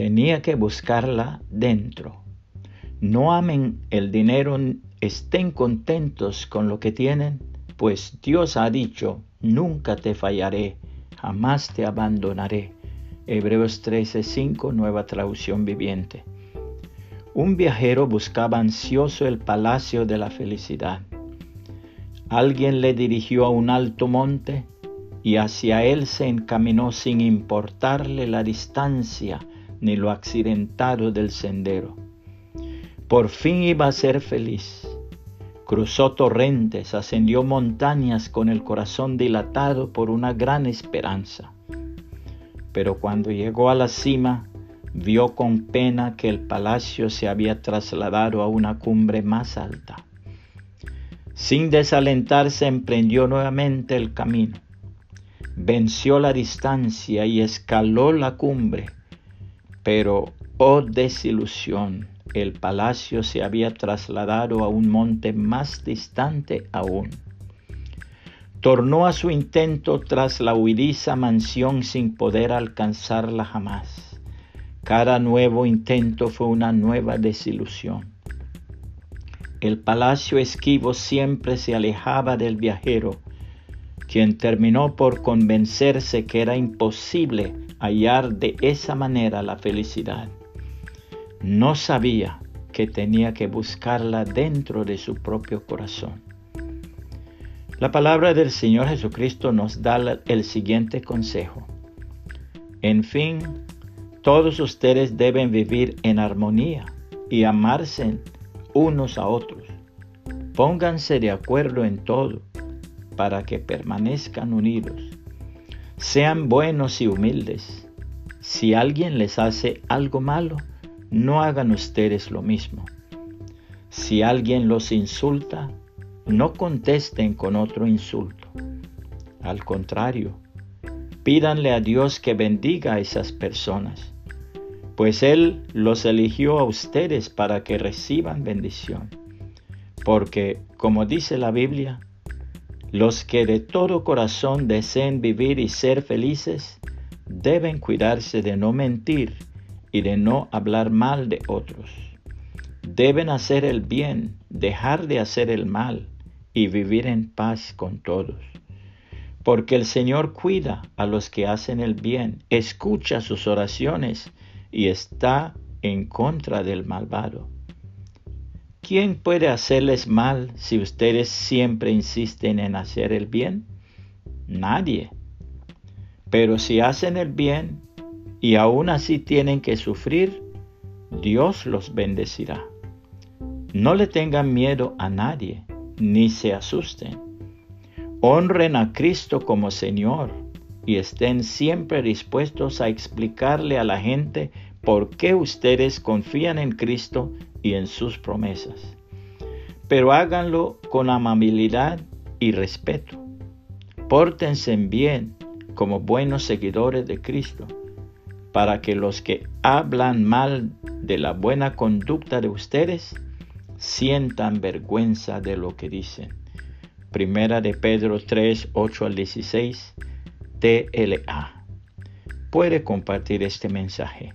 Tenía que buscarla dentro. No amen el dinero, estén contentos con lo que tienen, pues Dios ha dicho, nunca te fallaré, jamás te abandonaré. Hebreos 13:5, nueva traducción viviente. Un viajero buscaba ansioso el palacio de la felicidad. Alguien le dirigió a un alto monte y hacia él se encaminó sin importarle la distancia ni lo accidentado del sendero. Por fin iba a ser feliz. Cruzó torrentes, ascendió montañas con el corazón dilatado por una gran esperanza. Pero cuando llegó a la cima, vio con pena que el palacio se había trasladado a una cumbre más alta. Sin desalentarse emprendió nuevamente el camino. Venció la distancia y escaló la cumbre. Pero, oh desilusión, el palacio se había trasladado a un monte más distante aún. Tornó a su intento tras la huidiza mansión sin poder alcanzarla jamás. Cada nuevo intento fue una nueva desilusión. El palacio esquivo siempre se alejaba del viajero, quien terminó por convencerse que era imposible hallar de esa manera la felicidad. No sabía que tenía que buscarla dentro de su propio corazón. La palabra del Señor Jesucristo nos da el siguiente consejo. En fin, todos ustedes deben vivir en armonía y amarse unos a otros. Pónganse de acuerdo en todo para que permanezcan unidos. Sean buenos y humildes. Si alguien les hace algo malo, no hagan ustedes lo mismo. Si alguien los insulta, no contesten con otro insulto. Al contrario, pídanle a Dios que bendiga a esas personas pues Él los eligió a ustedes para que reciban bendición. Porque, como dice la Biblia, los que de todo corazón deseen vivir y ser felices, deben cuidarse de no mentir y de no hablar mal de otros. Deben hacer el bien, dejar de hacer el mal y vivir en paz con todos. Porque el Señor cuida a los que hacen el bien, escucha sus oraciones y está en contra del malvado. ¿Quién puede hacerles mal si ustedes siempre insisten en hacer el bien? Nadie. Pero si hacen el bien y aún así tienen que sufrir, Dios los bendecirá. No le tengan miedo a nadie, ni se asusten. Honren a Cristo como Señor y estén siempre dispuestos a explicarle a la gente por qué ustedes confían en Cristo y en sus promesas. Pero háganlo con amabilidad y respeto. Pórtense bien como buenos seguidores de Cristo, para que los que hablan mal de la buena conducta de ustedes sientan vergüenza de lo que dicen. Primera de Pedro 3, 8 al 16 TLA. Puede compartir este mensaje